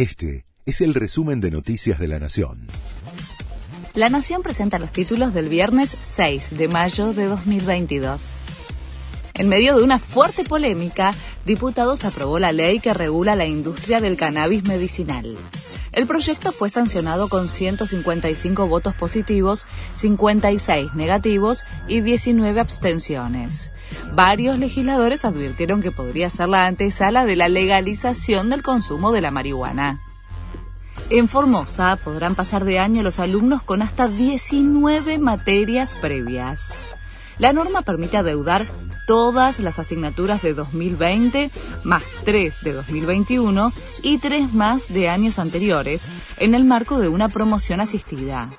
Este es el resumen de Noticias de la Nación. La Nación presenta los títulos del viernes 6 de mayo de 2022. En medio de una fuerte polémica, diputados aprobó la ley que regula la industria del cannabis medicinal. El proyecto fue sancionado con 155 votos positivos, 56 negativos y 19 abstenciones. Varios legisladores advirtieron que podría ser la antesala de la legalización del consumo de la marihuana. En Formosa podrán pasar de año los alumnos con hasta 19 materias previas. La norma permite adeudar todas las asignaturas de 2020, más tres de 2021 y tres más de años anteriores, en el marco de una promoción asistida.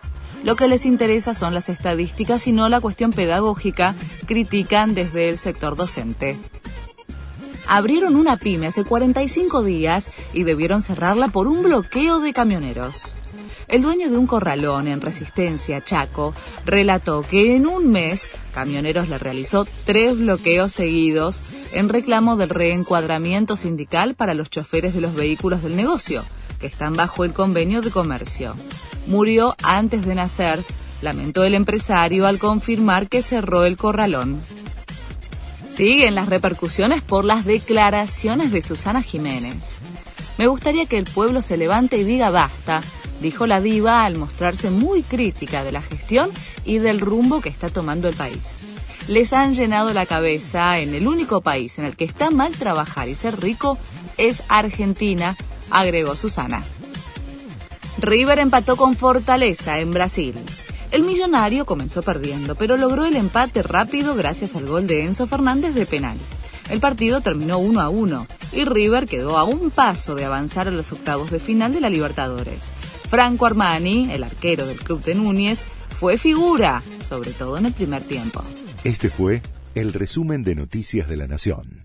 Lo que les interesa son las estadísticas y no la cuestión pedagógica, critican desde el sector docente. Abrieron una pyme hace 45 días y debieron cerrarla por un bloqueo de camioneros. El dueño de un corralón en Resistencia, Chaco, relató que en un mes Camioneros le realizó tres bloqueos seguidos en reclamo del reencuadramiento sindical para los choferes de los vehículos del negocio, que están bajo el convenio de comercio. Murió antes de nacer, lamentó el empresario al confirmar que cerró el corralón. Siguen las repercusiones por las declaraciones de Susana Jiménez. Me gustaría que el pueblo se levante y diga basta dijo la diva al mostrarse muy crítica de la gestión y del rumbo que está tomando el país. Les han llenado la cabeza en el único país en el que está mal trabajar y ser rico es Argentina, agregó Susana. River empató con Fortaleza en Brasil. El millonario comenzó perdiendo, pero logró el empate rápido gracias al gol de Enzo Fernández de penal. El partido terminó 1 a 1 y River quedó a un paso de avanzar a los octavos de final de la Libertadores. Franco Armani, el arquero del club de Núñez, fue figura, sobre todo en el primer tiempo. Este fue el resumen de Noticias de la Nación.